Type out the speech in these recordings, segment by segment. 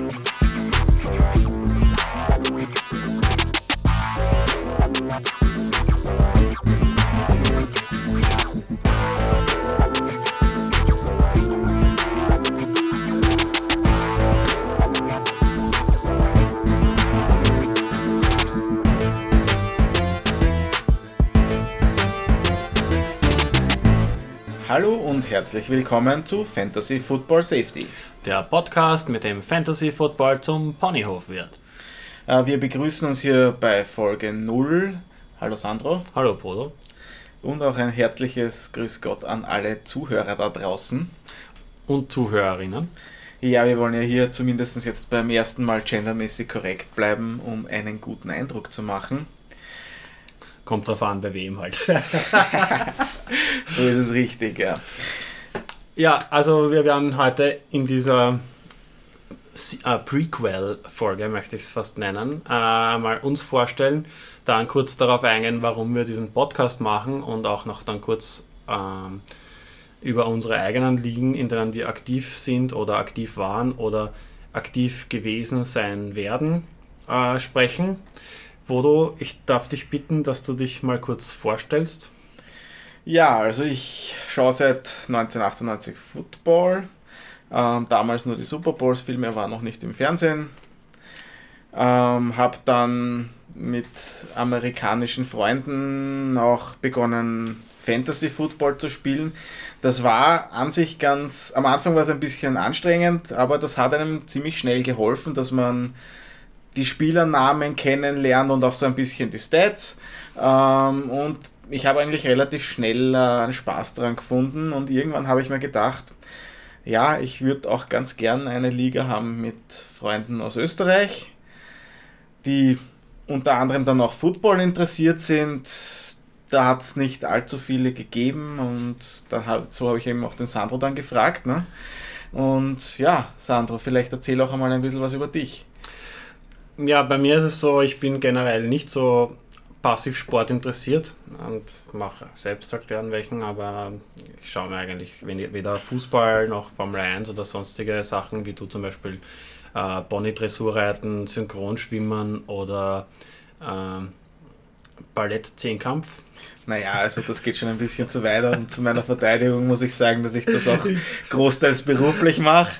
We'll Hallo und herzlich willkommen zu Fantasy Football Safety. Der Podcast, mit dem Fantasy Football zum Ponyhof wird. Äh, wir begrüßen uns hier bei Folge 0. Hallo Sandro. Hallo Polo. Und auch ein herzliches Grüß Gott an alle Zuhörer da draußen. Und Zuhörerinnen. Ja, wir wollen ja hier zumindest jetzt beim ersten Mal gendermäßig korrekt bleiben, um einen guten Eindruck zu machen. Kommt drauf an, bei wem halt. so ist es richtig, ja. Ja, also wir werden heute in dieser äh, Prequel-Folge, möchte ich es fast nennen, äh, mal uns vorstellen, dann kurz darauf eingehen, warum wir diesen Podcast machen und auch noch dann kurz ähm, über unsere eigenen Ligen, in denen wir aktiv sind oder aktiv waren oder aktiv gewesen sein werden, äh, sprechen. Bodo, ich darf dich bitten, dass du dich mal kurz vorstellst. Ja, also ich schaue seit 1998 Football. Ähm, damals nur die Super Bowls, viel mehr war noch nicht im Fernsehen. Ähm, habe dann mit amerikanischen Freunden auch begonnen, Fantasy Football zu spielen. Das war an sich ganz, am Anfang war es ein bisschen anstrengend, aber das hat einem ziemlich schnell geholfen, dass man die Spielernamen kennenlernen und auch so ein bisschen die Stats. Ähm, und ich habe eigentlich relativ schnell äh, einen Spaß daran gefunden und irgendwann habe ich mir gedacht, ja, ich würde auch ganz gern eine Liga haben mit Freunden aus Österreich, die unter anderem dann auch Football interessiert sind. Da hat es nicht allzu viele gegeben und dann hab, so habe ich eben auch den Sandro dann gefragt. Ne? Und ja, Sandro, vielleicht erzähl auch einmal ein bisschen was über dich. Ja, bei mir ist es so, ich bin generell nicht so passiv Sport interessiert und mache selbst halt gern welchen, aber ich schaue mir eigentlich weder Fußball noch Formel 1 oder sonstige Sachen, wie du zum Beispiel äh, Pony-Dressurreiten, Synchronschwimmen oder äh, Ballett-Zehnkampf naja, also das geht schon ein bisschen zu weit und zu meiner Verteidigung muss ich sagen, dass ich das auch großteils beruflich mache.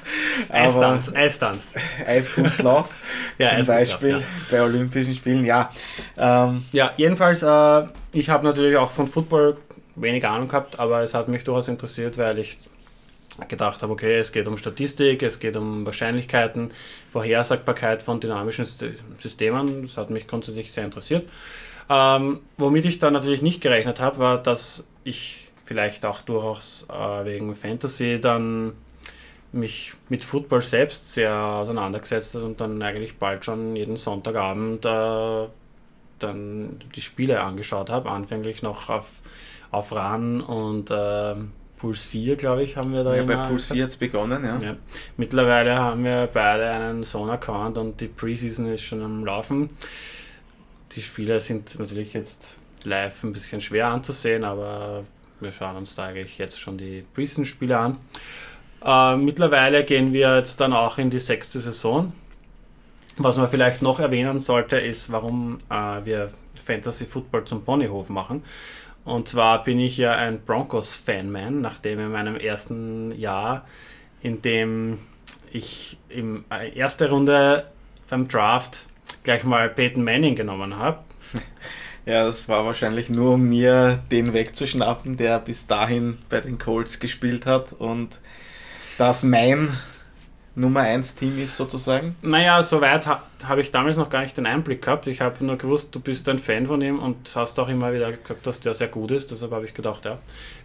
Eistanz, Eistanz. Eiskunstlauf ja, zum Beispiel ja. bei Olympischen Spielen, ja. Ähm, ja, jedenfalls, äh, ich habe natürlich auch von Football wenig Ahnung gehabt, aber es hat mich durchaus interessiert, weil ich gedacht habe, okay, es geht um Statistik, es geht um Wahrscheinlichkeiten, Vorhersagbarkeit von dynamischen Systemen. Das hat mich grundsätzlich sehr interessiert. Ähm, womit ich dann natürlich nicht gerechnet habe, war, dass ich vielleicht auch durchaus äh, wegen Fantasy dann mich mit Football selbst sehr auseinandergesetzt hat und dann eigentlich bald schon jeden Sonntagabend äh, dann die Spiele angeschaut habe. Anfänglich noch auf, auf RAN und äh, Puls 4, glaube ich, haben wir da ja, bei Puls 4 hat es begonnen, ja. ja. Mittlerweile haben wir beide einen Zone-Account und die Preseason ist schon am Laufen die Spiele sind natürlich jetzt live ein bisschen schwer anzusehen, aber wir schauen uns da eigentlich jetzt schon die Preseason-Spiele an. Äh, mittlerweile gehen wir jetzt dann auch in die sechste Saison. Was man vielleicht noch erwähnen sollte, ist, warum äh, wir Fantasy Football zum Ponyhof machen. Und zwar bin ich ja ein Broncos-Fanman, nachdem in meinem ersten Jahr, in dem ich in äh, erste Runde beim Draft gleich mal Peyton Manning genommen habe. Ja, das war wahrscheinlich nur, um mir den wegzuschnappen, der bis dahin bei den Colts gespielt hat und das mein Nummer 1 Team ist sozusagen? Naja, soweit ha habe ich damals noch gar nicht den Einblick gehabt. Ich habe nur gewusst, du bist ein Fan von ihm und hast auch immer wieder gesagt, dass der sehr gut ist. Deshalb habe ich gedacht, ja,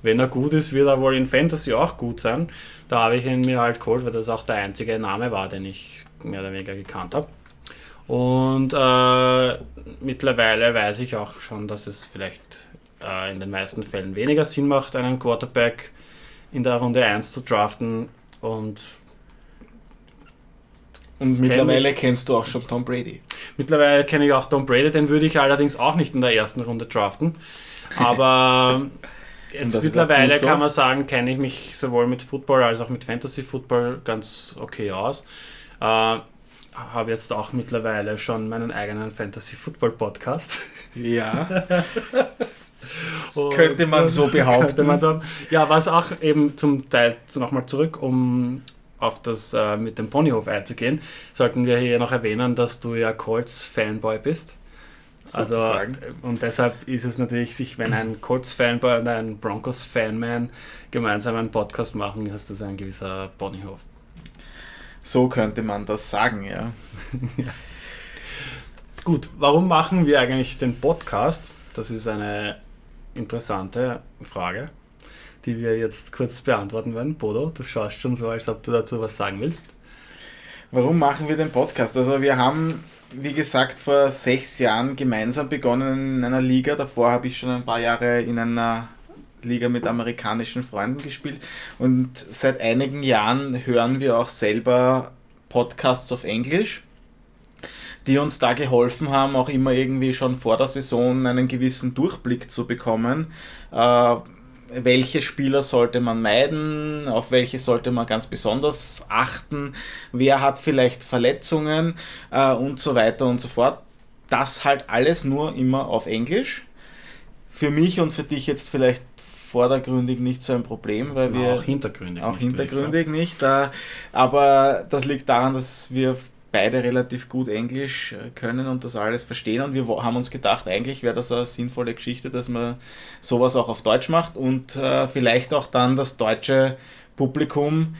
wenn er gut ist, wird er wohl in Fantasy auch gut sein. Da habe ich ihn mir halt geholt, weil das auch der einzige Name war, den ich mehr oder weniger gekannt habe. Und äh, mittlerweile weiß ich auch schon, dass es vielleicht äh, in den meisten Fällen weniger Sinn macht, einen Quarterback in der Runde 1 zu draften. Und, und mittlerweile kenn kennst du auch schon Tom Brady. Mittlerweile kenne ich auch Tom Brady, den würde ich allerdings auch nicht in der ersten Runde draften. Aber Jetzt mittlerweile so. kann man sagen, kenne ich mich sowohl mit Football als auch mit Fantasy Football ganz okay aus. Äh, habe jetzt auch mittlerweile schon meinen eigenen Fantasy Football Podcast. Ja. könnte man so behaupten. Man so, ja, was auch eben zum Teil nochmal zurück, um auf das äh, mit dem Ponyhof einzugehen, sollten wir hier noch erwähnen, dass du ja Colts-Fanboy bist. Also, Sozusagen. und deshalb ist es natürlich, sich, wenn ein Colts-Fanboy und ein Broncos-Fanman gemeinsam einen Podcast machen, ist das ein gewisser Ponyhof. So könnte man das sagen, ja. ja. Gut, warum machen wir eigentlich den Podcast? Das ist eine interessante Frage, die wir jetzt kurz beantworten werden. Bodo, du schaust schon so, als ob du dazu was sagen willst. Warum machen wir den Podcast? Also wir haben, wie gesagt, vor sechs Jahren gemeinsam begonnen in einer Liga. Davor habe ich schon ein paar Jahre in einer Liga mit amerikanischen Freunden gespielt. Und seit einigen Jahren hören wir auch selber Podcasts auf Englisch, die uns da geholfen haben, auch immer irgendwie schon vor der Saison einen gewissen Durchblick zu bekommen. Äh, welche Spieler sollte man meiden, auf welche sollte man ganz besonders achten, wer hat vielleicht Verletzungen äh, und so weiter und so fort. Das halt alles nur immer auf Englisch. Für mich und für dich jetzt vielleicht vordergründig nicht so ein Problem, weil wir auch hintergründig auch nicht, hintergründig nicht. Äh, aber das liegt daran, dass wir beide relativ gut Englisch äh, können und das alles verstehen und wir haben uns gedacht, eigentlich wäre das eine sinnvolle Geschichte, dass man sowas auch auf Deutsch macht und äh, vielleicht auch dann das deutsche Publikum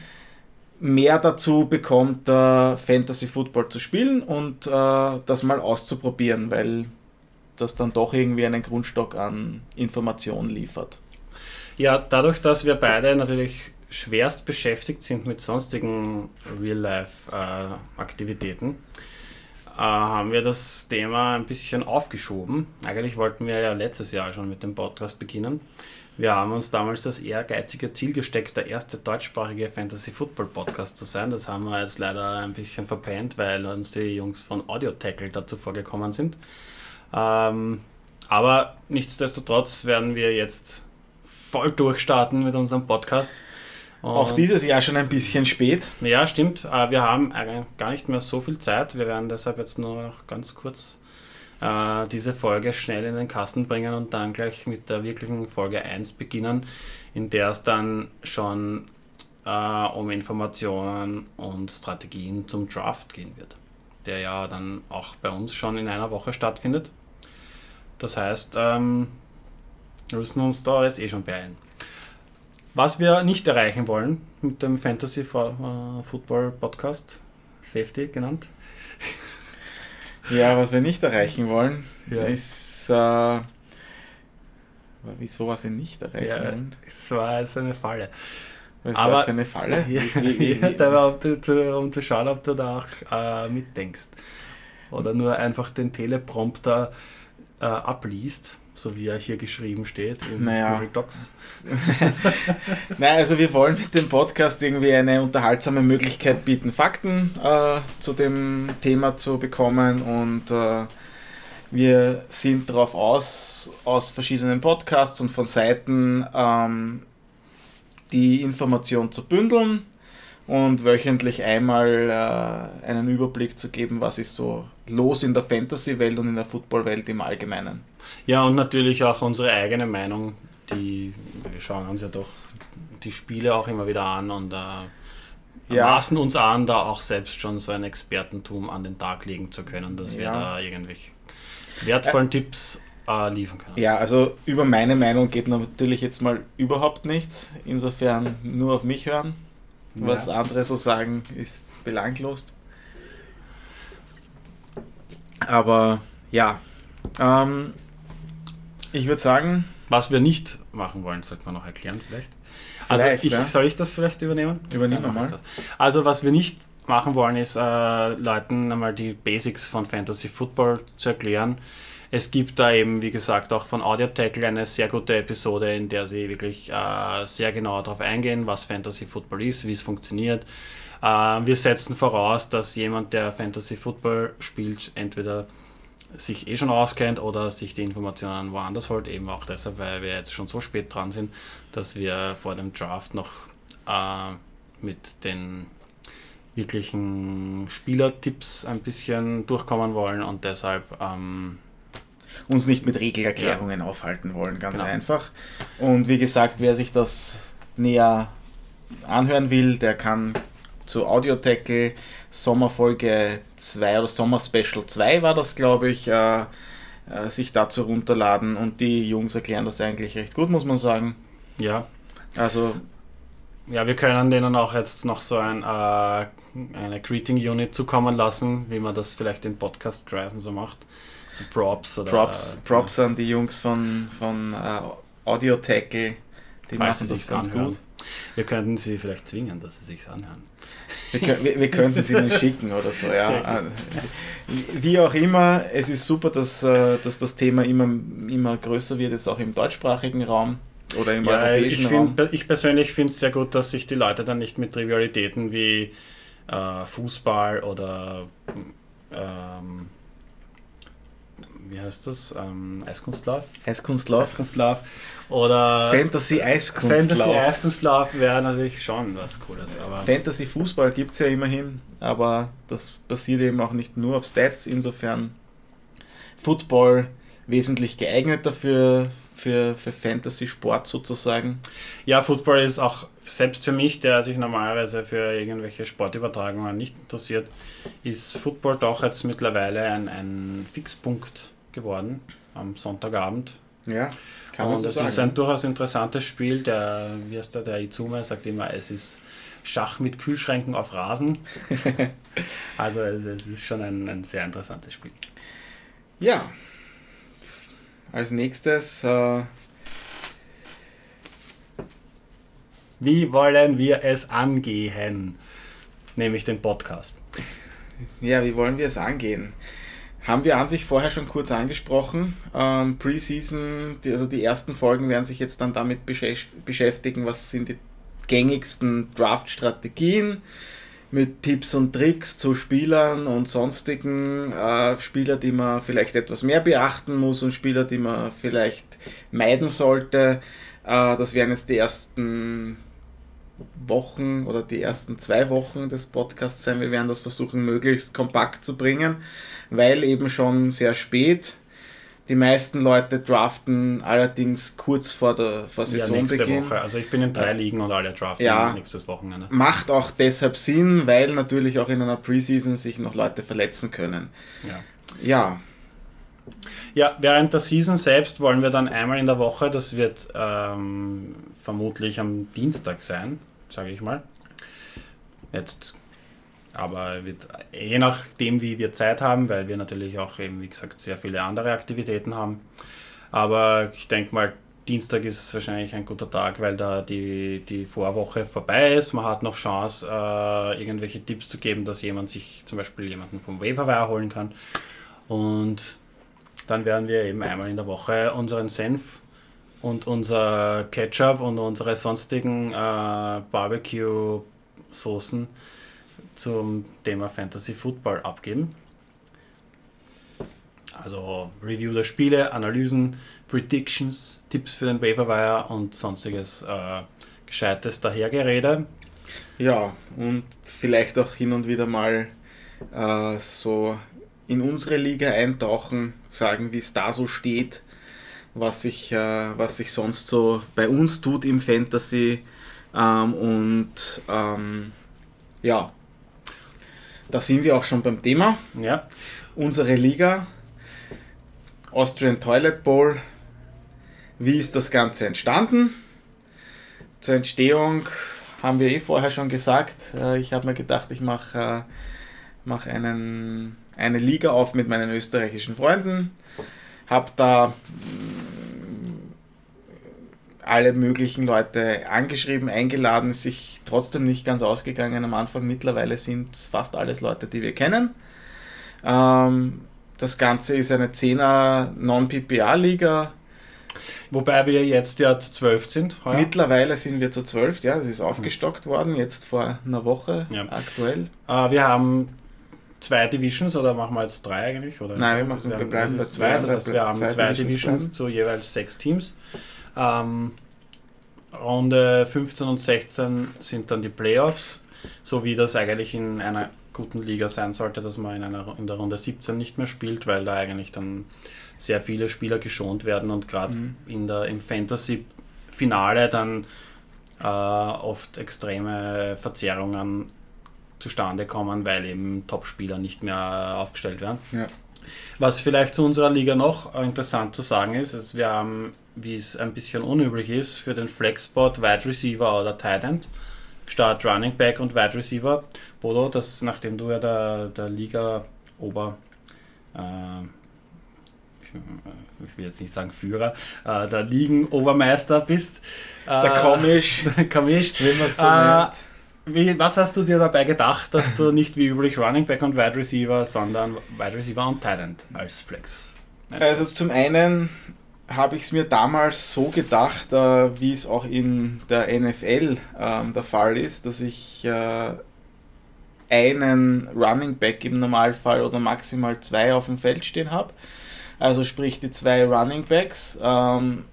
mehr dazu bekommt, äh, Fantasy Football zu spielen und äh, das mal auszuprobieren, weil das dann doch irgendwie einen Grundstock an Informationen liefert. Ja, dadurch, dass wir beide natürlich schwerst beschäftigt sind mit sonstigen Real-Life-Aktivitäten, äh, haben wir das Thema ein bisschen aufgeschoben. Eigentlich wollten wir ja letztes Jahr schon mit dem Podcast beginnen. Wir haben uns damals das ehrgeizige Ziel gesteckt, der erste deutschsprachige Fantasy Football Podcast zu sein. Das haben wir jetzt leider ein bisschen verpennt, weil uns die Jungs von Audio Tackle dazu vorgekommen sind. Ähm, aber nichtsdestotrotz werden wir jetzt voll durchstarten mit unserem Podcast. Und Auch dieses Jahr schon ein bisschen spät. Ja, stimmt. Äh, wir haben gar nicht mehr so viel Zeit. Wir werden deshalb jetzt nur noch ganz kurz äh, diese Folge schnell in den Kasten bringen und dann gleich mit der wirklichen Folge 1 beginnen, in der es dann schon äh, um Informationen und Strategien zum Draft gehen wird, der ja dann auch bei uns schon in einer Woche stattfindet. Das heißt, ähm, wir müssen uns da jetzt eh schon beeilen. Was wir nicht erreichen wollen mit dem Fantasy äh, Football Podcast, Safety genannt. Ja, was wir nicht erreichen wollen, ja. ist. Äh, wieso was wir nicht erreichen ja, wollen? Es war jetzt eine Falle. Was war das für eine Falle? Ja, wie, wie, wie, war, um, zu, um zu schauen, ob du da auch äh, mitdenkst. Oder nur einfach den Teleprompter äh, abliest so wie er hier geschrieben steht in naja. Google Docs. naja, also wir wollen mit dem Podcast irgendwie eine unterhaltsame Möglichkeit bieten, Fakten äh, zu dem Thema zu bekommen und äh, wir sind darauf aus, aus verschiedenen Podcasts und von Seiten ähm, die Information zu bündeln und wöchentlich einmal äh, einen Überblick zu geben, was ist so los in der Fantasy-Welt und in der Football-Welt im Allgemeinen. Ja, und natürlich auch unsere eigene Meinung, die wir schauen uns ja doch die Spiele auch immer wieder an und äh, ja. maßen uns an, da auch selbst schon so ein Expertentum an den Tag legen zu können, dass ja. wir da irgendwie wertvollen äh, Tipps äh, liefern können. Ja, also über meine Meinung geht natürlich jetzt mal überhaupt nichts. Insofern nur auf mich hören. Was ja. andere so sagen, ist belanglos. Aber ja, ähm, ich würde sagen. Was wir nicht machen wollen, sollte man noch erklären vielleicht. Also ich, ja. soll ich das vielleicht übernehmen? Übernehmen wir mal. Also was wir nicht machen wollen, ist äh, Leuten einmal die Basics von Fantasy Football zu erklären. Es gibt da eben, wie gesagt, auch von Audio Tackle eine sehr gute Episode, in der sie wirklich äh, sehr genau darauf eingehen, was Fantasy Football ist, wie es funktioniert. Äh, wir setzen voraus, dass jemand, der Fantasy Football spielt, entweder sich eh schon auskennt oder sich die Informationen woanders holt, eben auch deshalb, weil wir jetzt schon so spät dran sind, dass wir vor dem Draft noch äh, mit den wirklichen Spielertipps ein bisschen durchkommen wollen und deshalb ähm, uns nicht mit Regelerklärungen ja. aufhalten wollen, ganz genau. einfach. Und wie gesagt, wer sich das näher anhören will, der kann zu Audio Tackle Sommerfolge 2 oder Sommer Special 2 war das, glaube ich, äh, äh, sich dazu runterladen und die Jungs erklären das eigentlich recht gut, muss man sagen. Ja. Also. Ja, wir können denen auch jetzt noch so ein, äh, eine Greeting Unit zukommen lassen, wie man das vielleicht in Podcast-Kreisen so macht. So Props oder. Props, Props an die Jungs von, von äh, Audio Tackle. Die machen das ganz anhören. gut. Wir könnten sie vielleicht zwingen, dass sie sich anhören. Wir, wir, wir, könnten sie nicht schicken oder so, ja. Äh, wie auch immer, es ist super, dass, äh, dass das Thema immer, immer größer wird, jetzt auch im deutschsprachigen Raum oder im ja, europäischen ich find, Raum. Ich persönlich finde es sehr gut, dass sich die Leute dann nicht mit Trivialitäten wie äh, Fußball oder ähm, heißt das? Ähm, Eiskunstlauf? Eiskunstlauf. Eiskunstlauf. Oder Fantasy Eiskunstlauf. Fantasy Eiskunstlauf wäre natürlich schon was Cooles. Aber Fantasy Fußball gibt es ja immerhin, aber das basiert eben auch nicht nur auf Stats, insofern Football wesentlich geeignet dafür für, für Fantasy-Sport sozusagen. Ja, Football ist auch selbst für mich, der sich normalerweise für irgendwelche Sportübertragungen nicht interessiert, ist Football doch jetzt mittlerweile ein, ein Fixpunkt geworden am Sonntagabend. Ja, kann man Und so das sagen. ist ein durchaus interessantes Spiel. Der, wie heißt der, der Izume sagt immer, es ist Schach mit Kühlschränken auf Rasen. also es, es, ist schon ein, ein sehr interessantes Spiel. Ja, als nächstes. Äh Wie wollen wir es angehen? Nämlich den Podcast. Ja, wie wollen wir es angehen? Haben wir an sich vorher schon kurz angesprochen. Ähm, Preseason, die, also die ersten Folgen werden sich jetzt dann damit beschäftigen, was sind die gängigsten Draft-Strategien mit Tipps und Tricks zu Spielern und sonstigen äh, Spieler, die man vielleicht etwas mehr beachten muss und Spieler, die man vielleicht meiden sollte. Äh, das wären jetzt die ersten Wochen oder die ersten zwei Wochen des Podcasts sein. Wir werden das versuchen, möglichst kompakt zu bringen, weil eben schon sehr spät die meisten Leute draften allerdings kurz vor der vor Saisonbeginn. Ja, Woche. Also ich bin in drei Ligen und alle draften ja, nächstes Wochenende. Macht auch deshalb Sinn, weil natürlich auch in einer Preseason sich noch Leute verletzen können. Ja. Ja. Ja, während der Season selbst wollen wir dann einmal in der Woche, das wird ähm, vermutlich am Dienstag sein, sage ich mal. Jetzt aber wird je nachdem, wie wir Zeit haben, weil wir natürlich auch eben, wie gesagt, sehr viele andere Aktivitäten haben. Aber ich denke mal, Dienstag ist wahrscheinlich ein guter Tag, weil da die, die Vorwoche vorbei ist. Man hat noch Chance, äh, irgendwelche Tipps zu geben, dass jemand sich zum Beispiel jemanden vom Waverwire holen kann. Und dann werden wir eben einmal in der Woche unseren Senf und unser Ketchup und unsere sonstigen äh, Barbecue-Soßen zum Thema Fantasy Football abgeben. Also Review der Spiele, Analysen, Predictions, Tipps für den Waverwire und sonstiges äh, gescheites Dahergerede. Ja, und vielleicht auch hin und wieder mal äh, so in unsere Liga eintauchen, sagen, wie es da so steht, was sich, äh, was sich sonst so bei uns tut im Fantasy ähm, und ähm, ja, da sind wir auch schon beim Thema. Ja. Unsere Liga, Austrian Toilet Bowl. Wie ist das Ganze entstanden? Zur Entstehung haben wir eh vorher schon gesagt. Äh, ich habe mir gedacht, ich mache äh, mach eine Liga auf mit meinen österreichischen Freunden. Habe da alle möglichen Leute angeschrieben, eingeladen, ist sich trotzdem nicht ganz ausgegangen am Anfang. Mittlerweile sind fast alles Leute, die wir kennen. Ähm, das Ganze ist eine 10er Non-PPA-Liga. Wobei wir jetzt ja zu 12 sind. Heuer. Mittlerweile sind wir zu 12, ja, das ist aufgestockt worden, jetzt vor einer Woche ja. aktuell. Äh, wir haben zwei Divisions oder machen wir jetzt drei eigentlich? Oder? Nein, wir, machen, wir bleiben bei zwei. Das heißt, wir haben zwei, zwei Divisions zu jeweils sechs Teams. Ähm, Runde 15 und 16 sind dann die Playoffs, so wie das eigentlich in einer guten Liga sein sollte, dass man in, einer, in der Runde 17 nicht mehr spielt, weil da eigentlich dann sehr viele Spieler geschont werden und gerade mhm. in der, im Fantasy-Finale dann äh, oft extreme Verzerrungen zustande kommen, weil eben Top-Spieler nicht mehr aufgestellt werden. Ja. Was vielleicht zu unserer Liga noch interessant zu sagen ist, ist wir haben, wie es ein bisschen unüblich ist, für den Flexspot Wide Receiver oder Tight End statt Running Back und Wide Receiver. Bodo, das, nachdem du ja der, der Liga Ober äh, ich will jetzt nicht sagen Führer, äh, der Ligen-Obermeister bist. Äh, der Komisch. Der Komisch. Wie man so äh, wie, was hast du dir dabei gedacht, dass du nicht wie üblich Running Back und Wide Receiver, sondern Wide Receiver und Talent als Flex? Also zum einen habe ich es mir damals so gedacht, äh, wie es auch in der NFL äh, der Fall ist, dass ich äh, einen Running Back im Normalfall oder maximal zwei auf dem Feld stehen habe. Also sprich die zwei Running Backs. Ähm,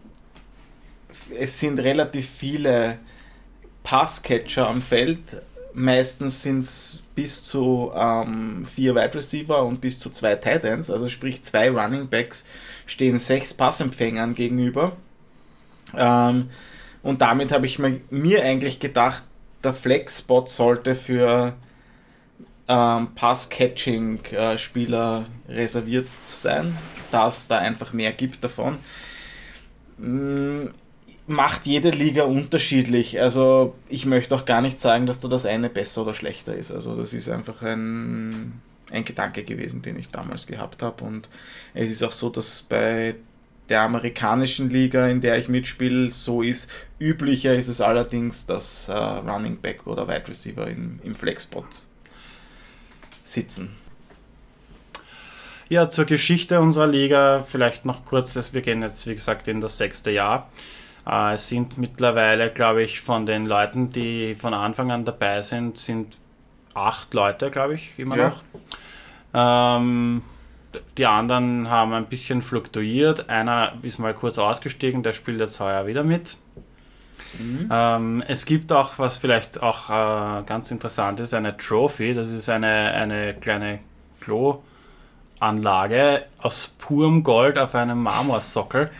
es sind relativ viele Passcatcher am Feld. Meistens sind es bis zu ähm, vier Wide Receiver und bis zu zwei Tight Ends, also sprich zwei Running Backs stehen sechs Passempfängern gegenüber. Ähm, und damit habe ich mir, mir eigentlich gedacht, der Flex-Spot sollte für ähm, Pass-Catching-Spieler reserviert sein, dass da einfach mehr gibt davon. Macht jede Liga unterschiedlich. Also ich möchte auch gar nicht sagen, dass da das eine besser oder schlechter ist. Also das ist einfach ein, ein Gedanke gewesen, den ich damals gehabt habe. Und es ist auch so, dass bei der amerikanischen Liga, in der ich mitspiele, so ist. Üblicher ist es allerdings, dass äh, Running Back oder Wide Receiver im, im Flexspot sitzen. Ja, zur Geschichte unserer Liga vielleicht noch kurz, wir gehen jetzt wie gesagt in das sechste Jahr. Äh, es sind mittlerweile, glaube ich, von den Leuten, die von Anfang an dabei sind, sind acht Leute, glaube ich, immer ja. noch. Ähm, die anderen haben ein bisschen fluktuiert. Einer ist mal kurz ausgestiegen, der spielt jetzt heuer wieder mit. Mhm. Ähm, es gibt auch, was vielleicht auch äh, ganz interessant ist, eine Trophy. Das ist eine, eine kleine Kloanlage aus purem Gold auf einem Marmorsockel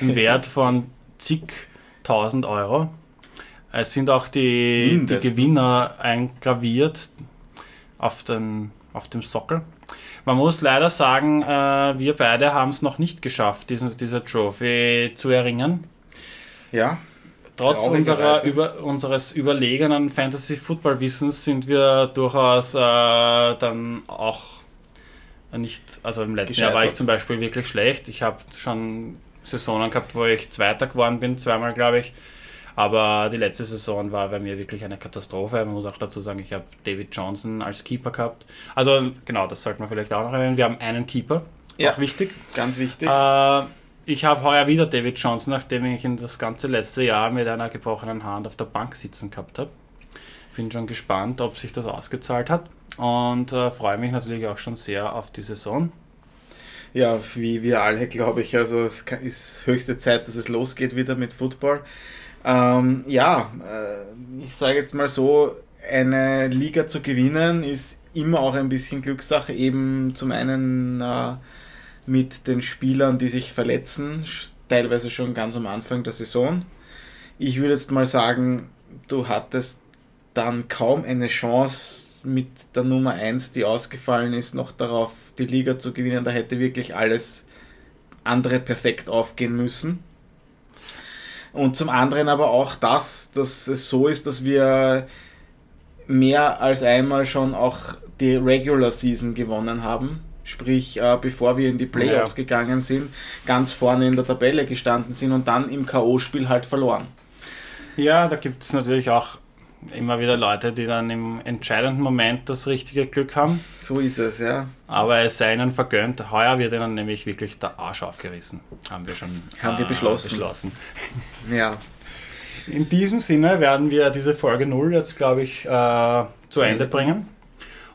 im Wert von zigtausend Euro. Es sind auch die, die Gewinner eingraviert auf, den, auf dem Sockel. Man muss leider sagen, äh, wir beide haben es noch nicht geschafft, diesen, diese Trophy zu erringen. Ja trotz unserer, über, unseres überlegenen Fantasy-Football-Wissens sind wir durchaus äh, dann auch nicht, also im letzten Jahr war ich zum Beispiel wirklich schlecht. Ich habe schon Saisonen gehabt, wo ich Zweiter geworden bin, zweimal glaube ich. Aber die letzte Saison war bei mir wirklich eine Katastrophe. Man muss auch dazu sagen, ich habe David Johnson als Keeper gehabt. Also genau, das sollte man vielleicht auch noch erwähnen. Wir haben einen Keeper, ja, auch wichtig. Ganz wichtig. Äh, ich habe heuer wieder David Johnson, nachdem ich ihn das ganze letzte Jahr mit einer gebrochenen Hand auf der Bank sitzen gehabt habe. Bin schon gespannt, ob sich das ausgezahlt hat und äh, freue mich natürlich auch schon sehr auf die Saison. Ja, wie wir alle, glaube ich. Also es ist höchste Zeit, dass es losgeht wieder mit Football. Ähm, ja, äh, ich sage jetzt mal so, eine Liga zu gewinnen ist immer auch ein bisschen Glückssache. Eben zum einen äh, mit den Spielern, die sich verletzen, teilweise schon ganz am Anfang der Saison. Ich würde jetzt mal sagen, du hattest dann kaum eine Chance mit der Nummer 1, die ausgefallen ist, noch darauf die Liga zu gewinnen. Da hätte wirklich alles andere perfekt aufgehen müssen. Und zum anderen aber auch das, dass es so ist, dass wir mehr als einmal schon auch die Regular Season gewonnen haben sprich äh, bevor wir in die Playoffs ja. gegangen sind, ganz vorne in der Tabelle gestanden sind und dann im K.O.-Spiel halt verloren. Ja, da gibt es natürlich auch immer wieder Leute, die dann im entscheidenden Moment das richtige Glück haben. So ist es, ja. Aber es sei ihnen vergönnt. Heuer wird ihnen nämlich wirklich der Arsch aufgerissen. Haben wir schon haben äh, wir beschlossen. beschlossen. Ja. In diesem Sinne werden wir diese Folge 0 jetzt, glaube ich, äh, zu, zu Ende bringen.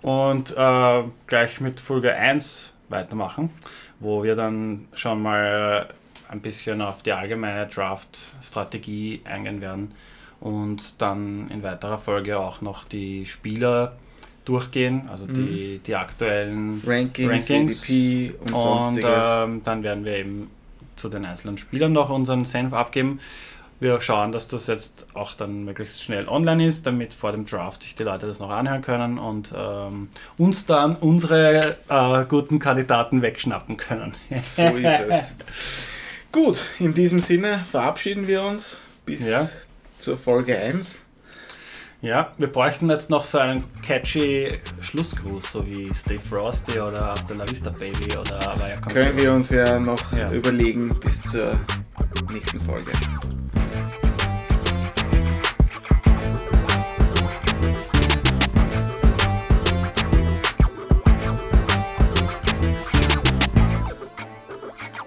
und äh, gleich mit Folge 1 weitermachen, wo wir dann schon mal ein bisschen auf die allgemeine Draft-Strategie eingehen werden und dann in weiterer Folge auch noch die Spieler durchgehen, also mhm. die, die aktuellen Rankings, Rankings. ADP und, und sonstiges. Ähm, dann werden wir eben zu den einzelnen Spielern noch unseren Senf abgeben. Wir schauen, dass das jetzt auch dann möglichst schnell online ist, damit vor dem Draft sich die Leute das noch anhören können und ähm, uns dann unsere äh, guten Kandidaten wegschnappen können. So ist es. Gut, in diesem Sinne verabschieden wir uns bis ja. Zur Folge 1. Ja, wir bräuchten jetzt noch so einen catchy Schlussgruß, so wie Stay Frosty oder Hasta la Vista Baby oder Können wir uns ja noch ja. überlegen bis zur nächsten Folge.